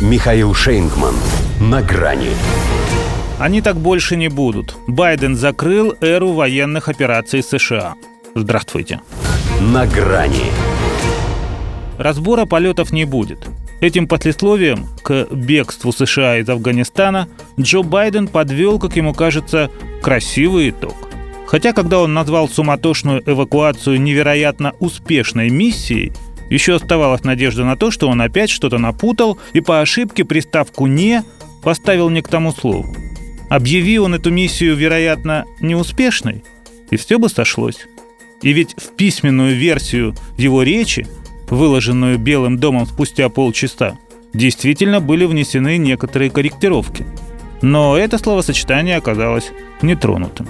Михаил Шейнгман. На грани. Они так больше не будут. Байден закрыл эру военных операций США. Здравствуйте. На грани. Разбора полетов не будет. Этим послесловием к бегству США из Афганистана Джо Байден подвел, как ему кажется, красивый итог. Хотя, когда он назвал суматошную эвакуацию невероятно успешной миссией, еще оставалась надежда на то, что он опять что-то напутал и по ошибке приставку «не» поставил не к тому слову. Объяви он эту миссию, вероятно, неуспешной, и все бы сошлось. И ведь в письменную версию его речи, выложенную Белым домом спустя полчаса, действительно были внесены некоторые корректировки. Но это словосочетание оказалось нетронутым.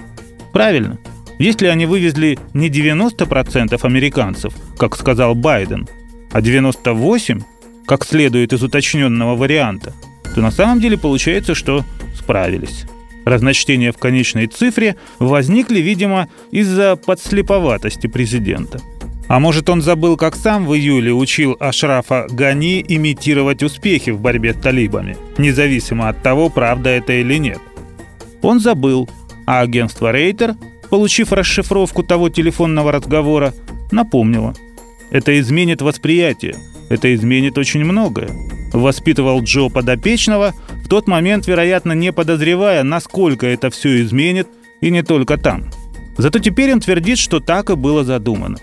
Правильно. Если они вывезли не 90% американцев, как сказал Байден, а 98%, как следует из уточненного варианта, то на самом деле получается, что справились. Разночтения в конечной цифре возникли, видимо, из-за подслеповатости президента. А может, он забыл, как сам в июле учил Ашрафа Гани имитировать успехи в борьбе с талибами, независимо от того, правда это или нет. Он забыл, а агентство Рейтер, получив расшифровку того телефонного разговора, напомнило. Это изменит восприятие, это изменит очень многое. Воспитывал Джо подопечного, в тот момент, вероятно, не подозревая, насколько это все изменит, и не только там. Зато теперь он твердит, что так и было задумано.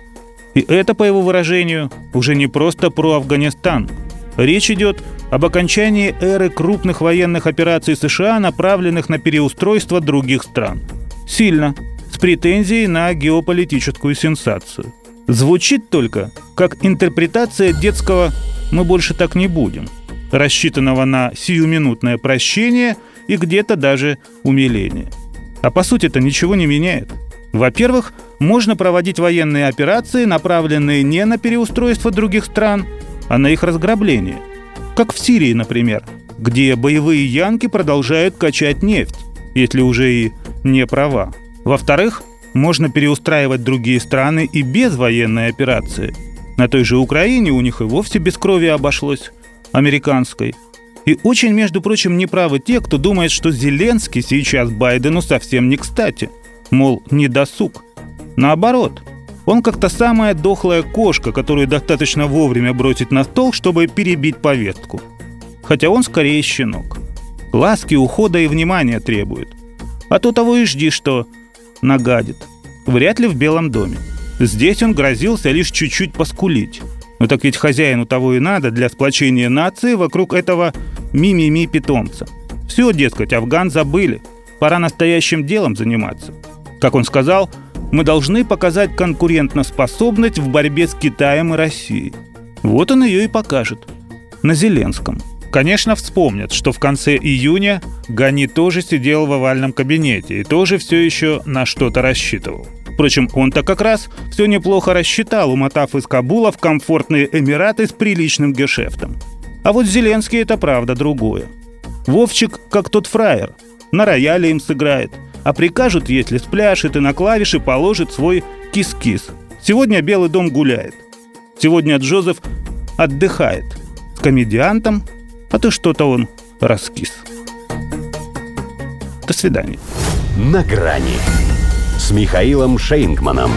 И это, по его выражению, уже не просто про Афганистан. Речь идет об окончании эры крупных военных операций США, направленных на переустройство других стран. Сильно, с претензией на геополитическую сенсацию. Звучит только как интерпретация детского «мы больше так не будем», рассчитанного на сиюминутное прощение и где-то даже умиление. А по сути это ничего не меняет. Во-первых, можно проводить военные операции, направленные не на переустройство других стран, а на их разграбление. Как в Сирии, например, где боевые янки продолжают качать нефть, если уже и не права. Во-вторых, можно переустраивать другие страны и без военной операции. На той же Украине у них и вовсе без крови обошлось, американской. И очень, между прочим, неправы те, кто думает, что Зеленский сейчас Байдену совсем не кстати. Мол, не досуг. Наоборот, он как то самая дохлая кошка, которую достаточно вовремя бросить на стол, чтобы перебить повестку. Хотя он скорее щенок. Ласки, ухода и внимания требует. А то того и жди, что нагадит. Вряд ли в Белом доме. Здесь он грозился лишь чуть-чуть поскулить. Но так ведь хозяину того и надо для сплочения нации вокруг этого ми-ми-ми питомца. Все, дескать, афган забыли. Пора настоящим делом заниматься. Как он сказал, мы должны показать конкурентоспособность в борьбе с Китаем и Россией. Вот он ее и покажет. На Зеленском. Конечно, вспомнят, что в конце июня Гани тоже сидел в овальном кабинете и тоже все еще на что-то рассчитывал. Впрочем, он-то как раз все неплохо рассчитал, умотав из Кабула в комфортные Эмираты с приличным гешефтом. А вот Зеленский это правда другое. Вовчик, как тот фраер, на рояле им сыграет, а прикажут, если спляшет и на клавиши положит свой кис-кис. Сегодня Белый дом гуляет. Сегодня Джозеф отдыхает. С комедиантом а то что-то он раскис. До свидания. На грани с Михаилом Шейнгманом.